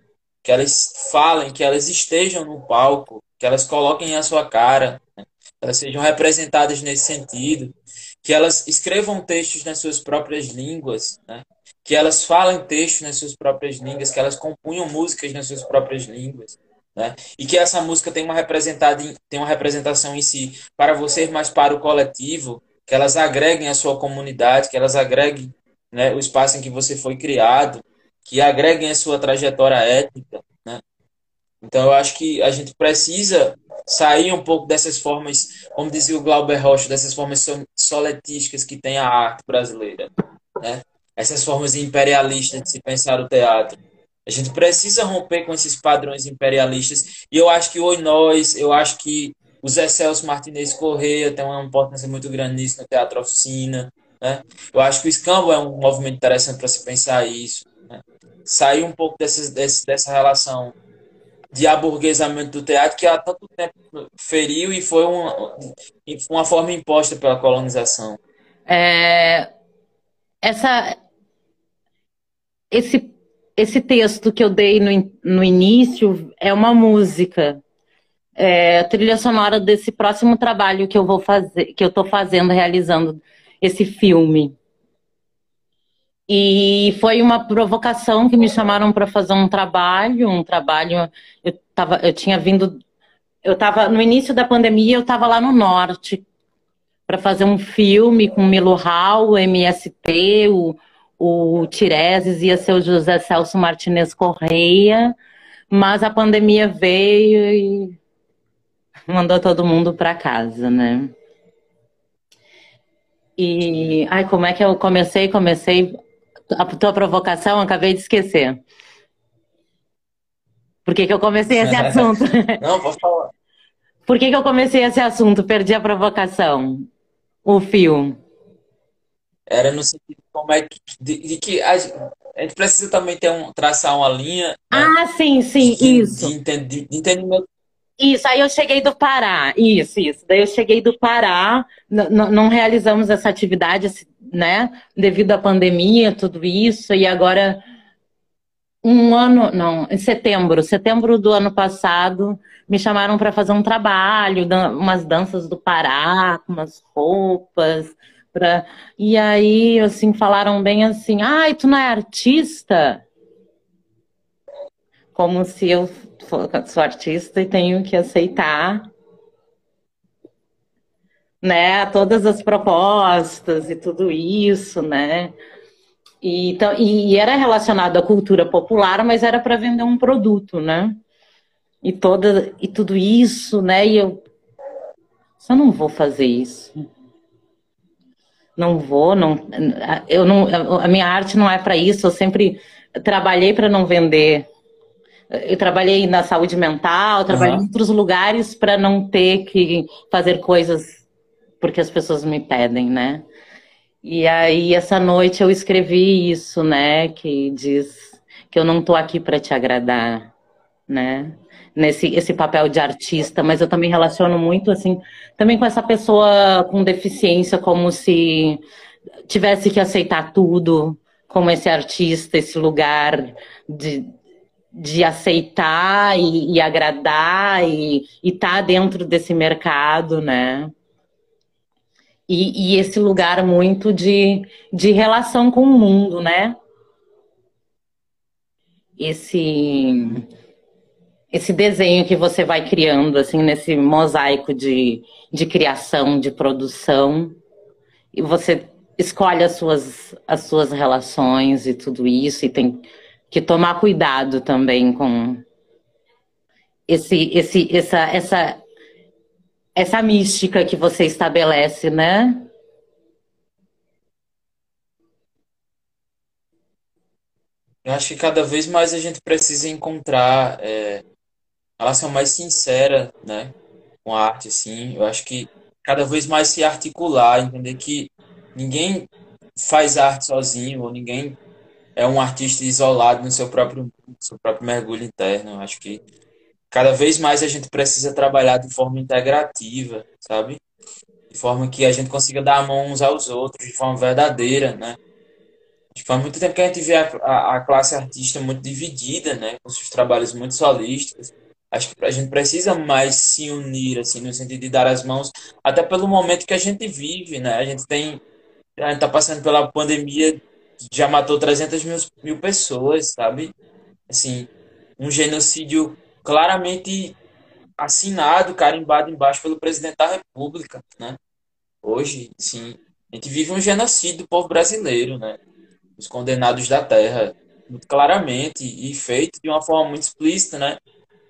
que elas falem, que elas estejam no palco, que elas coloquem a sua cara, né? elas sejam representadas nesse sentido, que elas escrevam textos nas suas próprias línguas, né? que elas falem textos nas suas próprias línguas, que elas compunham músicas nas suas próprias línguas. Né? E que essa música tem uma, tem uma representação em si para você, mas para o coletivo, que elas agreguem a sua comunidade, que elas agreguem né, o espaço em que você foi criado, que agreguem a sua trajetória étnica. Né? Então, eu acho que a gente precisa sair um pouco dessas formas, como dizia o Glauber Rocha, dessas formas soletísticas que tem a arte brasileira. Né? Essas formas imperialistas de se pensar o teatro. A gente precisa romper com esses padrões imperialistas. E eu acho que hoje nós, eu acho que o Zé Celso Martinez Correia tem uma importância muito grande nisso no Teatro Oficina. Né? Eu acho que o Escambo é um movimento interessante para se pensar isso. Né? Sair um pouco dessa, dessa relação de aburguesamento do teatro que há tanto tempo feriu e foi uma, uma forma imposta pela colonização. É, essa, esse esse texto que eu dei no, no início é uma música. É trilha sonora desse próximo trabalho que eu vou fazer, que eu estou fazendo, realizando esse filme. E foi uma provocação que me chamaram para fazer um trabalho, um trabalho. Eu, tava, eu tinha vindo. Eu estava no início da pandemia, eu estava lá no norte para fazer um filme com Milo Hall, o MST, o, o Tireses ia ser o José Celso Martinez Correia, mas a pandemia veio e mandou todo mundo para casa, né? E, ai, como é que eu comecei? Comecei a tua provocação, acabei de esquecer. Por que, que eu comecei esse (laughs) assunto? Não, vou falar. Por que, que eu comecei esse assunto? Perdi a provocação. O fio. Era no sentido como é que, de, de que a, gente precisa também ter um, traçar uma linha. Né, ah, né? sim, sim, de, isso. De, de, entendimento. Isso, aí eu cheguei do Pará, isso, isso. Daí eu cheguei do Pará, não realizamos essa atividade, né, devido à pandemia, tudo isso, e agora, um ano, não, em setembro, setembro do ano passado, me chamaram para fazer um trabalho, umas danças do Pará, umas roupas, Pra... E aí, assim, falaram bem assim, ai, tu não é artista? Como se eu sou artista e tenho que aceitar né, todas as propostas e tudo isso, né? E, então, e era relacionado à cultura popular, mas era para vender um produto, né? E toda e tudo isso, né? E eu só não vou fazer isso não vou, não, eu não, a minha arte não é para isso. Eu sempre trabalhei para não vender. Eu trabalhei na saúde mental, trabalhei uhum. em outros lugares para não ter que fazer coisas porque as pessoas me pedem, né? E aí essa noite eu escrevi isso, né? Que diz que eu não tô aqui para te agradar, né? nesse esse papel de artista, mas eu também relaciono muito assim, também com essa pessoa com deficiência, como se tivesse que aceitar tudo, como esse artista, esse lugar de, de aceitar e, e agradar e estar tá dentro desse mercado, né? E, e esse lugar muito de, de relação com o mundo, né? Esse esse desenho que você vai criando, assim, nesse mosaico de, de criação, de produção, e você escolhe as suas, as suas relações e tudo isso, e tem que tomar cuidado também com esse, esse, essa, essa, essa mística que você estabelece, né? Eu acho que cada vez mais a gente precisa encontrar é, relação mais sincera, né, com a arte, assim. Eu acho que cada vez mais se articular, entender que ninguém faz arte sozinho, ou ninguém é um artista isolado no seu próprio, seu próprio mergulho interno. Eu acho que cada vez mais a gente precisa trabalhar de forma integrativa, sabe? De forma que a gente consiga dar a mão uns aos outros de forma verdadeira, né? Faz muito tempo que a gente vê a, a, a classe artista muito dividida, né? Com seus trabalhos muito solistas acho que a gente precisa mais se unir, assim, no sentido de dar as mãos, até pelo momento que a gente vive, né? A gente tem, a gente tá passando pela pandemia, já matou 300 mil, mil pessoas, sabe? Assim, um genocídio claramente assinado, carimbado embaixo pelo presidente da República, né? Hoje, sim, a gente vive um genocídio do povo brasileiro, né? Os condenados da terra, muito claramente e feito de uma forma muito explícita, né?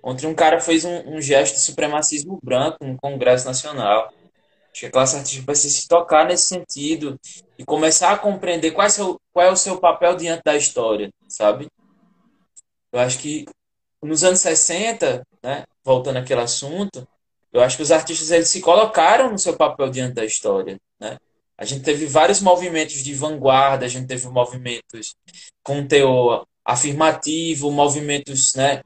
Ontem um cara fez um, um gesto de supremacismo branco no Congresso Nacional. Acho que a classe artística precisa se tocar nesse sentido e começar a compreender qual é, seu, qual é o seu papel diante da história, sabe? Eu acho que nos anos 60, né, voltando àquele assunto, eu acho que os artistas eles se colocaram no seu papel diante da história, né? A gente teve vários movimentos de vanguarda, a gente teve movimentos com teor afirmativo, movimentos, né,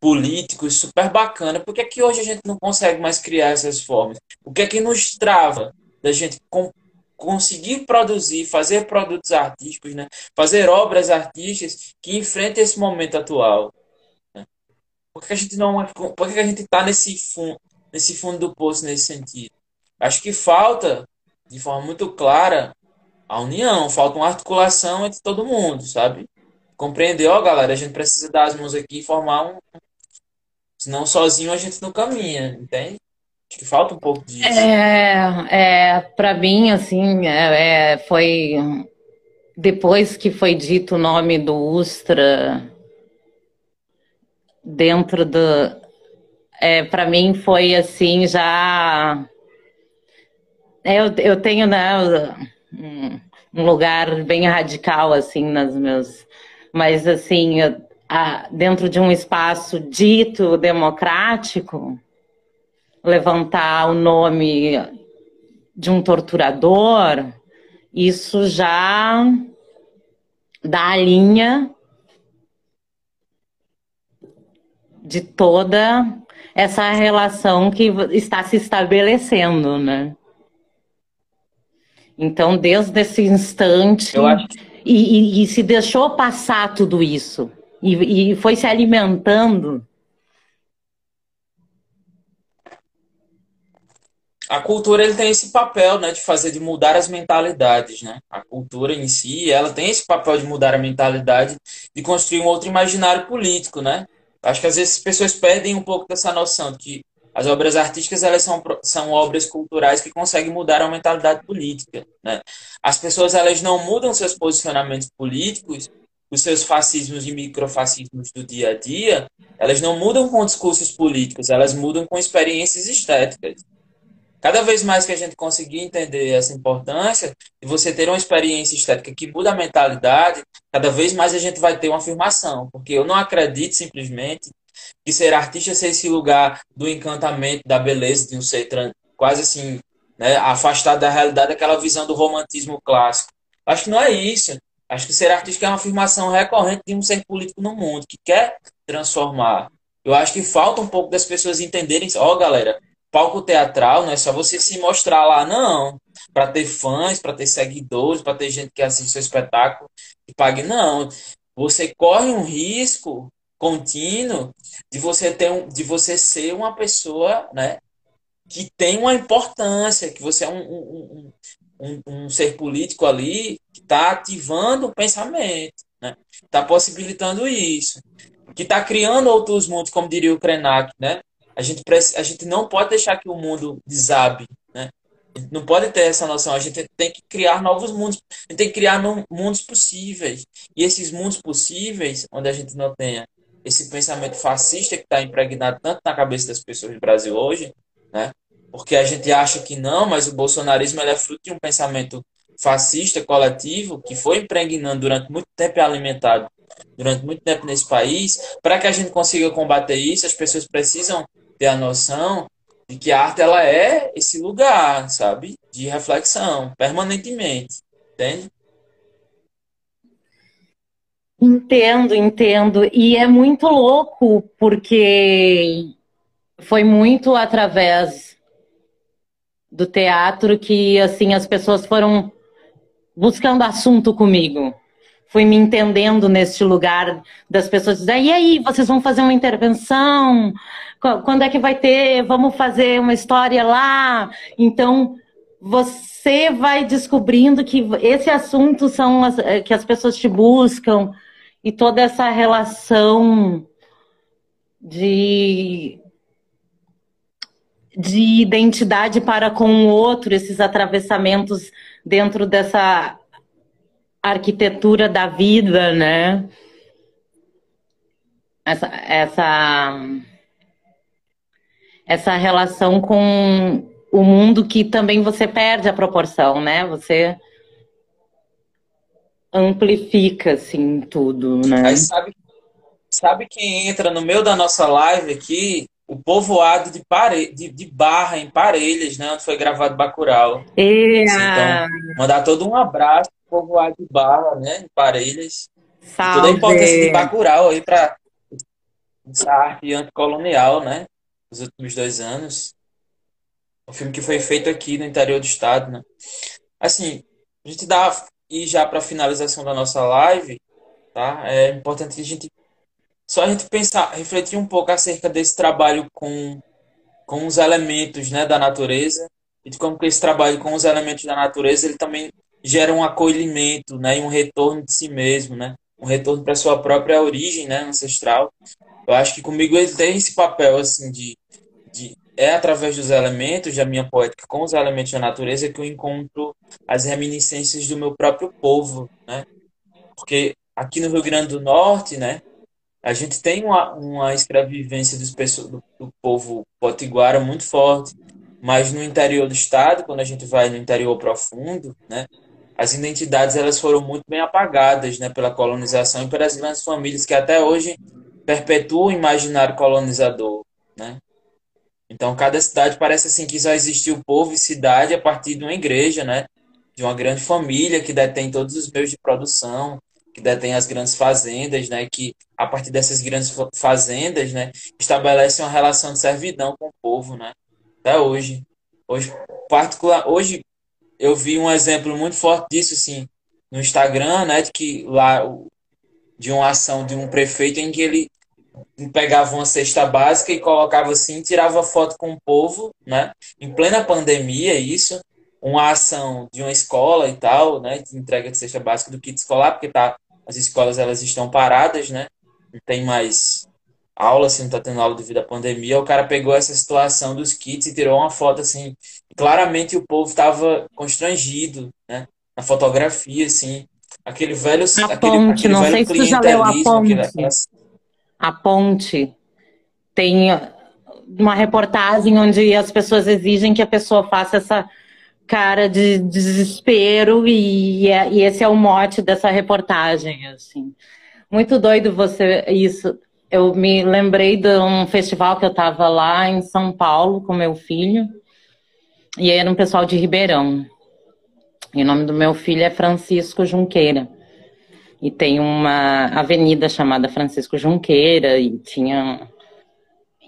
políticos super bacana. Por que, é que hoje a gente não consegue mais criar essas formas? O que é que nos trava da gente com, conseguir produzir, fazer produtos artísticos, né? fazer obras artísticas que enfrentem esse momento atual? Por que a gente não, por que a gente está nesse fundo, nesse fundo do poço nesse sentido? Acho que falta, de forma muito clara, a união, falta uma articulação entre todo mundo, sabe? Compreender, ó, galera, a gente precisa dar as mãos aqui e formar um, Senão sozinho a gente não caminha, entende? Acho que falta um pouco disso. É, é para mim, assim, é, é, foi depois que foi dito o nome do Ustra dentro do. É, para mim foi assim, já. É, eu, eu tenho né, um, lugar bem radical, assim, nas meus. Mas, assim, dentro de um espaço dito democrático, levantar o nome de um torturador, isso já dá a linha de toda essa relação que está se estabelecendo, né? Então, desde esse instante, e, e, e se deixou passar tudo isso e, e foi se alimentando. A cultura ele tem esse papel, né, de fazer de mudar as mentalidades, né? A cultura em si, ela tem esse papel de mudar a mentalidade, de construir um outro imaginário político, né? Acho que às vezes as pessoas perdem um pouco dessa noção de que as obras artísticas elas são, são obras culturais que conseguem mudar a mentalidade política, né? As pessoas elas não mudam seus posicionamentos políticos os seus fascismos e microfascismos do dia a dia, elas não mudam com discursos políticos, elas mudam com experiências estéticas. Cada vez mais que a gente conseguir entender essa importância de você ter uma experiência estética que muda a mentalidade, cada vez mais a gente vai ter uma afirmação, porque eu não acredito simplesmente que ser artista seja esse lugar do encantamento, da beleza, de um ser quase assim, né, afastado da realidade, aquela visão do romantismo clássico. Acho que não é isso. Acho que ser artista é uma afirmação recorrente de um ser político no mundo, que quer transformar. Eu acho que falta um pouco das pessoas entenderem, ó, oh, galera, palco teatral não é só você se mostrar lá, não. Para ter fãs, para ter seguidores, para ter gente que assiste seu espetáculo e pague, não. Você corre um risco contínuo de você ter um, de você ser uma pessoa, né, que tem uma importância, que você é um, um, um, um ser político ali que está ativando o pensamento, né? Está possibilitando isso, que está criando outros mundos, como diria o Krenak, né? A gente, a gente não pode deixar que o mundo desabe, né? não pode ter essa noção. A gente tem que criar novos mundos. A gente tem que criar mundos possíveis. E esses mundos possíveis, onde a gente não tenha esse pensamento fascista que está impregnado tanto na cabeça das pessoas do Brasil hoje, né? Porque a gente acha que não, mas o bolsonarismo é fruto de um pensamento fascista coletivo que foi impregnando durante muito tempo e alimentado durante muito tempo nesse país. Para que a gente consiga combater isso, as pessoas precisam ter a noção de que a arte ela é esse lugar, sabe, de reflexão permanentemente, entende? Entendo, entendo. E é muito louco, porque foi muito através do teatro que, assim, as pessoas foram buscando assunto comigo. Fui me entendendo neste lugar das pessoas dizendo, e aí, vocês vão fazer uma intervenção? Quando é que vai ter? Vamos fazer uma história lá? Então, você vai descobrindo que esse assunto são as, que as pessoas te buscam e toda essa relação de de identidade para com o outro, esses atravessamentos dentro dessa arquitetura da vida, né? Essa, essa, essa relação com o mundo que também você perde a proporção, né? Você amplifica assim tudo, né? Aí sabe, sabe quem entra no meio da nossa live aqui? O povoado de, pare... de, de Barra, em Parelhas, né? Onde foi gravado Bacurau. É. Então, mandar todo um abraço pro povoado de Barra, né? Em Parelhas. Salve. Toda a importância de Bacurau aí para essa arte anticolonial, né? Nos últimos dois anos. Um filme que foi feito aqui no interior do estado, né? Assim, a gente dá e já para finalização da nossa live, tá? É importante a gente só a gente pensar, refletir um pouco acerca desse trabalho com com os elementos, né, da natureza e de como que esse trabalho com os elementos da natureza ele também gera um acolhimento, né, e um retorno de si mesmo, né? Um retorno para sua própria origem, né, ancestral. Eu acho que comigo ele tem esse papel assim de, de é através dos elementos da minha poética, com os elementos da natureza, que eu encontro as reminiscências do meu próprio povo, né? Porque aqui no Rio Grande do Norte, né, a gente tem uma, uma escravivência dos do, do povo potiguara muito forte, mas no interior do estado, quando a gente vai no interior profundo, né, as identidades elas foram muito bem apagadas, né, pela colonização e pelas grandes famílias que até hoje perpetuam o imaginário colonizador, né? Então, cada cidade parece assim que só existiu povo e cidade a partir de uma igreja, né? De uma grande família que detém todos os meios de produção, que detém as grandes fazendas, né? Que a partir dessas grandes fazendas, né? Estabelece uma relação de servidão com o povo, né? Até hoje. Hoje, particular, hoje eu vi um exemplo muito forte disso, assim, no Instagram, né? De que lá de uma ação de um prefeito em que ele pegava uma cesta básica e colocava assim, tirava foto com o povo, né? Em plena pandemia, isso, uma ação de uma escola e tal, né? De entrega de cesta básica do kit escolar, porque tá, as escolas elas estão paradas, né? Não tem mais aula, assim, não tá tendo aula devido à pandemia. O cara pegou essa situação dos kits e tirou uma foto assim. Claramente o povo estava constrangido, né? Na fotografia, assim. Aquele velho. A aquele, ponte, aquele não velho sei se tu já leu a ponte. Aquele, a ponte tem uma reportagem onde as pessoas exigem que a pessoa faça essa cara de desespero e, é, e esse é o mote dessa reportagem, assim. Muito doido você isso. Eu me lembrei de um festival que eu estava lá em São Paulo com meu filho e era um pessoal de Ribeirão. E o nome do meu filho é Francisco Junqueira. E tem uma avenida chamada Francisco Junqueira e tinha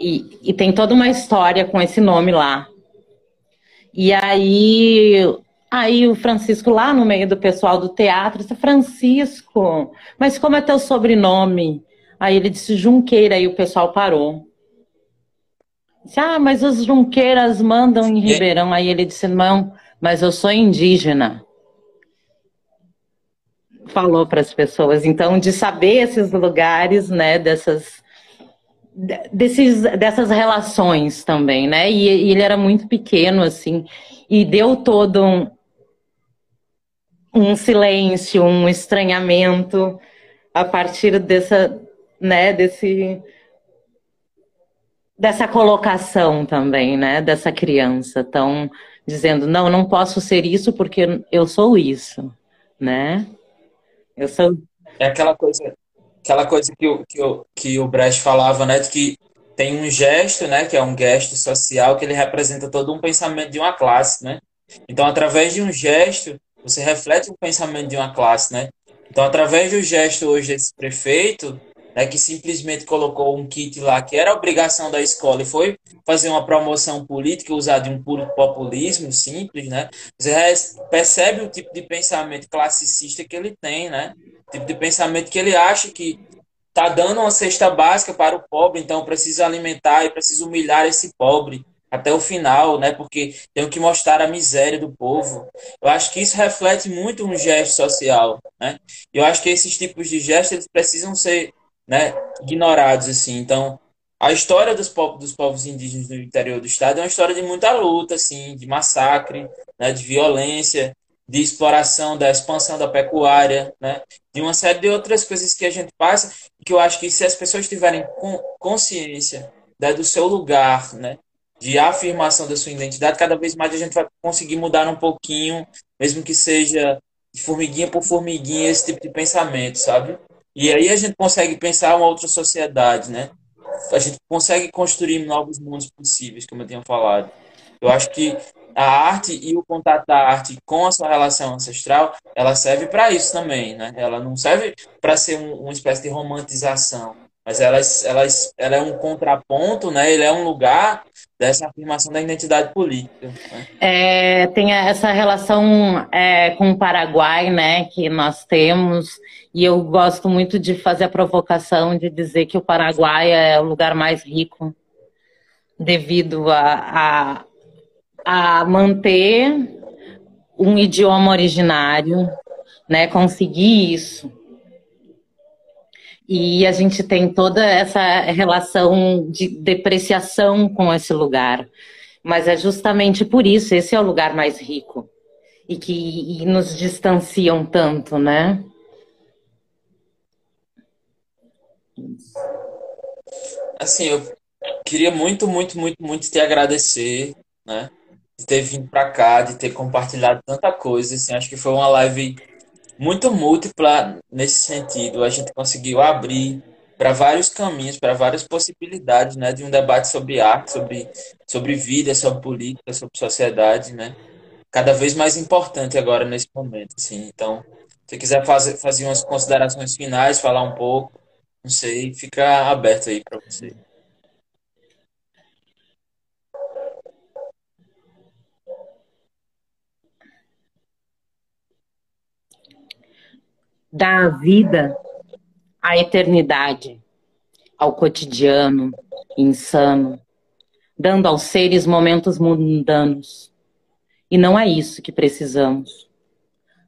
e, e tem toda uma história com esse nome lá. E aí Aí o Francisco, lá no meio do pessoal do teatro, disse, Francisco, mas como é teu sobrenome? Aí ele disse Junqueira, e o pessoal parou. Disse, ah, mas os Junqueiras mandam em Ribeirão. Aí ele disse, não, mas eu sou indígena. Falou para as pessoas. Então, de saber esses lugares, né, dessas, desses, dessas relações também, né? E, e ele era muito pequeno, assim, e deu todo um, um silêncio, um estranhamento a partir dessa, né, desse dessa colocação também, né, dessa criança, tão dizendo, não, não posso ser isso porque eu sou isso, né? Eu sou É aquela coisa, aquela coisa que o, que o, que o Brecht falava, né, de que tem um gesto, né, que é um gesto social que ele representa todo um pensamento de uma classe, né? Então, através de um gesto, você reflete o pensamento de uma classe, né? Então, através do gesto hoje desse prefeito, né, que simplesmente colocou um kit lá que era obrigação da escola e foi fazer uma promoção política, usar de um puro populismo simples, né? Você percebe o tipo de pensamento classicista que ele tem, né? O tipo de pensamento que ele acha que tá dando uma cesta básica para o pobre, então precisa alimentar e precisa humilhar esse pobre até o final, né? Porque tenho que mostrar a miséria do povo. Eu acho que isso reflete muito um gesto social, né? Eu acho que esses tipos de gestos eles precisam ser né, ignorados assim. Então, a história dos povos, dos povos indígenas no interior do estado é uma história de muita luta, assim, de massacre, né, de violência, de exploração, da expansão da pecuária, né, de uma série de outras coisas que a gente passa, que eu acho que se as pessoas tiverem consciência né, do seu lugar, né, de afirmação da sua identidade, cada vez mais a gente vai conseguir mudar um pouquinho, mesmo que seja formiguinha por formiguinha, esse tipo de pensamento, sabe? E aí a gente consegue pensar uma outra sociedade, né? A gente consegue construir novos mundos possíveis, como eu tinha falado. Eu acho que a arte e o contato da arte com a sua relação ancestral, ela serve para isso também, né? Ela não serve para ser um, uma espécie de romantização, mas ela, ela, ela é um contraponto, né? Ele é um lugar dessa afirmação da identidade política. Né? É, tem essa relação é, com o Paraguai, né? Que nós temos e eu gosto muito de fazer a provocação de dizer que o Paraguai é o lugar mais rico devido a, a, a manter um idioma originário, né? Conseguir isso e a gente tem toda essa relação de depreciação com esse lugar. Mas é justamente por isso, esse é o lugar mais rico. E que e nos distanciam tanto, né? Assim, eu queria muito, muito, muito, muito te agradecer, né? De ter vindo para cá, de ter compartilhado tanta coisa. Assim, acho que foi uma live muito múltipla nesse sentido. A gente conseguiu abrir para vários caminhos, para várias possibilidades, né, de um debate sobre arte, sobre, sobre vida, sobre política, sobre sociedade, né, cada vez mais importante agora nesse momento, assim. Então, se quiser fazer, fazer umas considerações finais, falar um pouco, não sei, fica aberto aí para você. dá vida à eternidade, ao cotidiano insano, dando aos seres momentos mundanos. E não é isso que precisamos.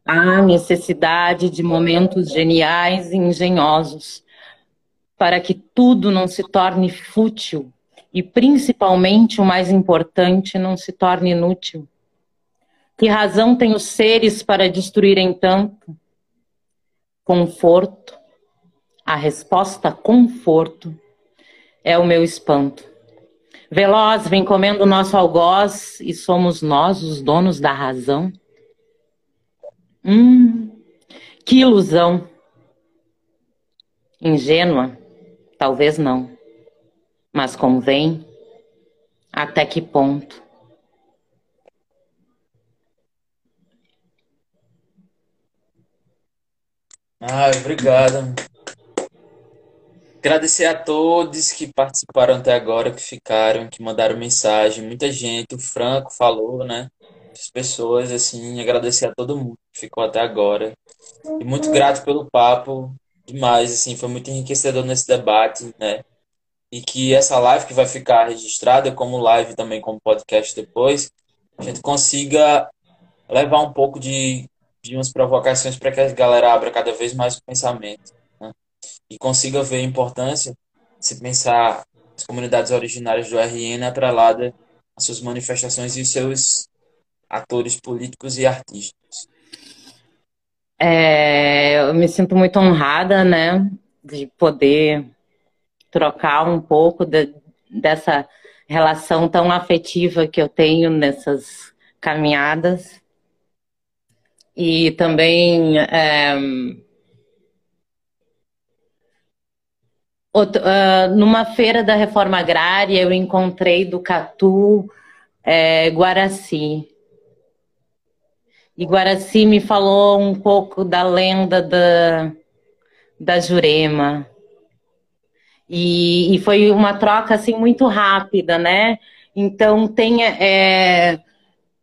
Há necessidade de momentos geniais e engenhosos para que tudo não se torne fútil e, principalmente, o mais importante, não se torne inútil. Que razão tem os seres para destruírem tanto? Conforto. A resposta conforto é o meu espanto. Veloz vem comendo o nosso algoz e somos nós os donos da razão. Hum, que ilusão. Ingênua? Talvez não. Mas convém? Até que ponto? Ah, obrigado. Agradecer a todos que participaram até agora, que ficaram, que mandaram mensagem. Muita gente, o Franco falou, né? As pessoas, assim, agradecer a todo mundo que ficou até agora. E muito grato pelo papo, demais, assim, foi muito enriquecedor nesse debate, né? e que essa live que vai ficar registrada como live também como podcast depois, a gente consiga levar um pouco de, de umas provocações para que a galera abra cada vez mais o pensamento né? e consiga ver a importância de se pensar as comunidades originárias do RN atrelada às suas manifestações e seus atores políticos e artísticos. É, eu me sinto muito honrada, né, de poder trocar um pouco de, dessa relação tão afetiva que eu tenho nessas caminhadas. E também é, outro, uh, numa feira da reforma agrária eu encontrei do Catu é, Guaraci. E Guaraci me falou um pouco da lenda da, da Jurema. E, e foi uma troca assim muito rápida, né? Então tem é,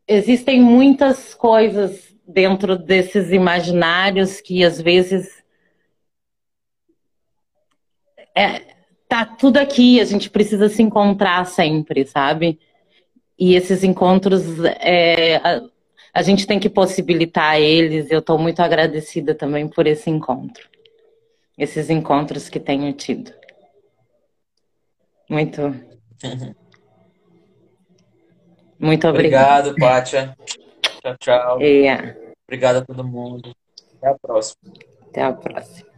existem muitas coisas dentro desses imaginários que às vezes é, tá tudo aqui, a gente precisa se encontrar sempre, sabe? E esses encontros é, a, a gente tem que possibilitar eles. Eu estou muito agradecida também por esse encontro, esses encontros que tenho tido. Muito. Muito obrigada. Obrigado, Pátia. Tchau, tchau. É. Obrigado a todo mundo. Até a próxima. Até a próxima.